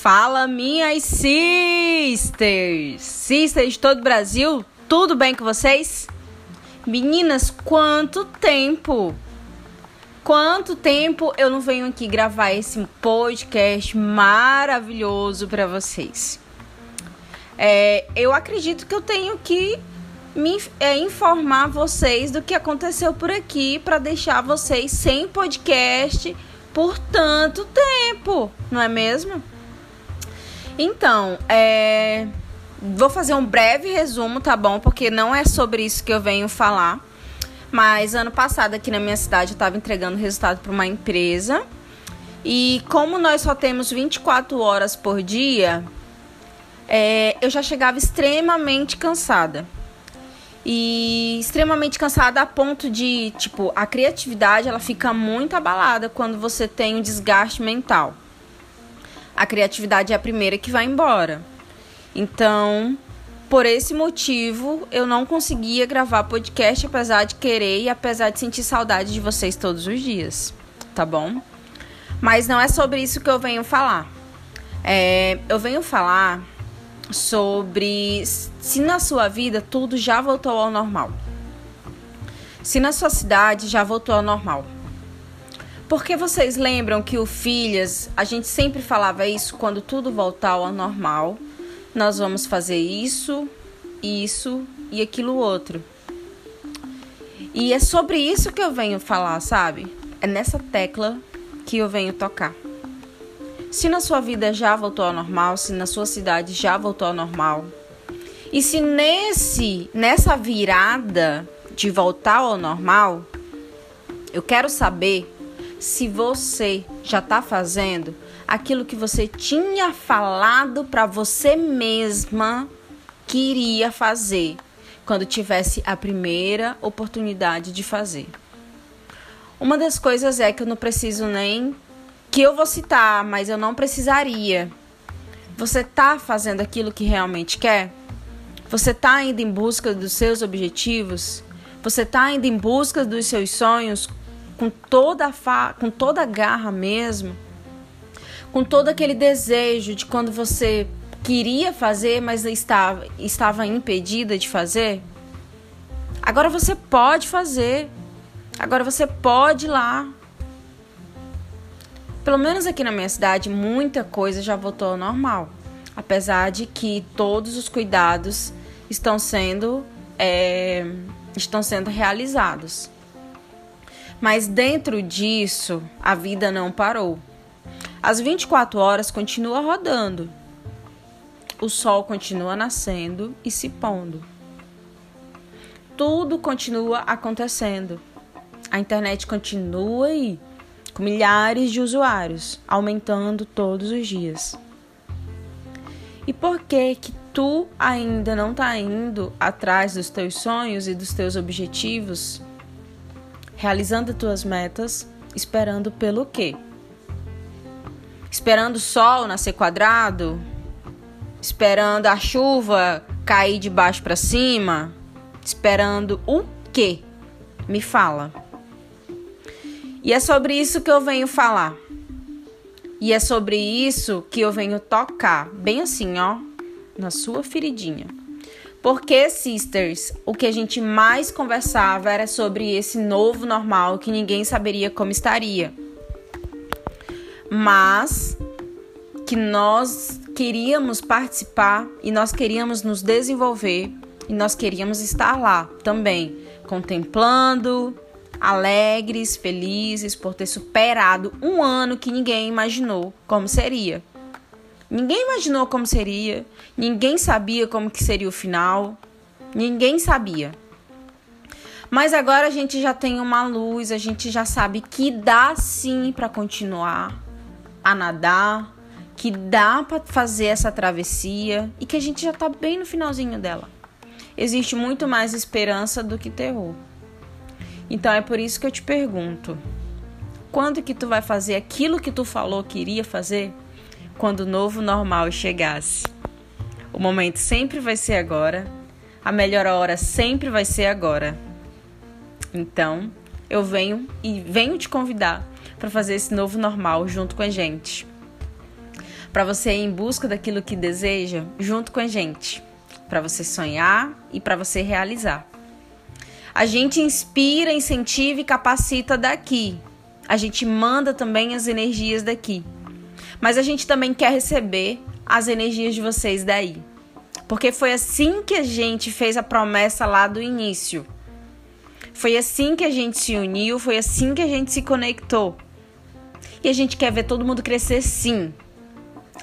Fala, minhas sisters! Sisters de todo o Brasil, tudo bem com vocês? Meninas, quanto tempo! Quanto tempo eu não venho aqui gravar esse podcast maravilhoso para vocês? É, eu acredito que eu tenho que me é, informar vocês do que aconteceu por aqui para deixar vocês sem podcast por tanto tempo, não é mesmo? Então, é, vou fazer um breve resumo, tá bom? Porque não é sobre isso que eu venho falar. Mas ano passado aqui na minha cidade eu estava entregando resultado para uma empresa. E como nós só temos 24 horas por dia, é, eu já chegava extremamente cansada. E extremamente cansada a ponto de, tipo, a criatividade ela fica muito abalada quando você tem um desgaste mental. A criatividade é a primeira que vai embora. Então, por esse motivo, eu não conseguia gravar podcast apesar de querer e apesar de sentir saudade de vocês todos os dias, tá bom? Mas não é sobre isso que eu venho falar. É, eu venho falar sobre se na sua vida tudo já voltou ao normal. Se na sua cidade já voltou ao normal. Porque vocês lembram que o Filhas, a gente sempre falava isso quando tudo voltar ao normal, nós vamos fazer isso, isso e aquilo outro. E é sobre isso que eu venho falar, sabe? É nessa tecla que eu venho tocar. Se na sua vida já voltou ao normal, se na sua cidade já voltou ao normal, e se nesse nessa virada de voltar ao normal, eu quero saber se você já está fazendo aquilo que você tinha falado para você mesma que iria fazer quando tivesse a primeira oportunidade de fazer. Uma das coisas é que eu não preciso nem que eu vou citar, mas eu não precisaria. Você tá fazendo aquilo que realmente quer? Você tá indo em busca dos seus objetivos? Você tá indo em busca dos seus sonhos com toda a fa com toda a garra mesmo? Com todo aquele desejo de quando você queria fazer, mas estava estava impedida de fazer? Agora você pode fazer. Agora você pode ir lá pelo menos aqui na minha cidade, muita coisa já voltou ao normal. Apesar de que todos os cuidados estão sendo, é, estão sendo realizados. Mas dentro disso, a vida não parou. As 24 horas continua rodando. O sol continua nascendo e se pondo. Tudo continua acontecendo. A internet continua aí com milhares de usuários, aumentando todos os dias. E por que que tu ainda não está indo atrás dos teus sonhos e dos teus objetivos, realizando tuas metas, esperando pelo quê? Esperando o sol nascer quadrado? Esperando a chuva cair de baixo para cima? Esperando o quê? Me fala. E é sobre isso que eu venho falar. E é sobre isso que eu venho tocar, bem assim, ó, na sua feridinha. Porque, sisters, o que a gente mais conversava era sobre esse novo normal que ninguém saberia como estaria. Mas que nós queríamos participar e nós queríamos nos desenvolver e nós queríamos estar lá também, contemplando, alegres, felizes por ter superado um ano que ninguém imaginou como seria. Ninguém imaginou como seria, ninguém sabia como que seria o final, ninguém sabia. Mas agora a gente já tem uma luz, a gente já sabe que dá sim para continuar a nadar, que dá para fazer essa travessia e que a gente já tá bem no finalzinho dela. Existe muito mais esperança do que terror. Então é por isso que eu te pergunto: quando que tu vai fazer aquilo que tu falou que iria fazer? Quando o novo normal chegasse. O momento sempre vai ser agora, a melhor hora sempre vai ser agora. Então, eu venho e venho te convidar para fazer esse novo normal junto com a gente. para você ir em busca daquilo que deseja junto com a gente, para você sonhar e para você realizar. A gente inspira, incentiva e capacita daqui. A gente manda também as energias daqui. Mas a gente também quer receber as energias de vocês daí. Porque foi assim que a gente fez a promessa lá do início. Foi assim que a gente se uniu, foi assim que a gente se conectou. E a gente quer ver todo mundo crescer sim.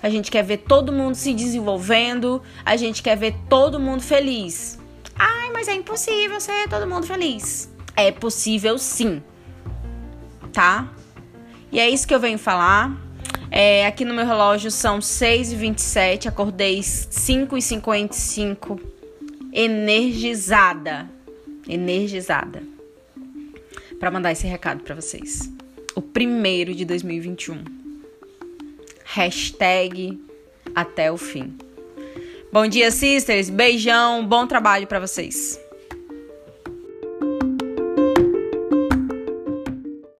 A gente quer ver todo mundo se desenvolvendo, a gente quer ver todo mundo feliz. Ai, mas é impossível ser todo mundo feliz. É possível sim. Tá? E é isso que eu venho falar. É, aqui no meu relógio são 6h27, acordei 5h55, energizada. Energizada. Para mandar esse recado para vocês. O primeiro de 2021. Hashtag até o fim. Bom dia, sisters. Beijão. Bom trabalho para vocês.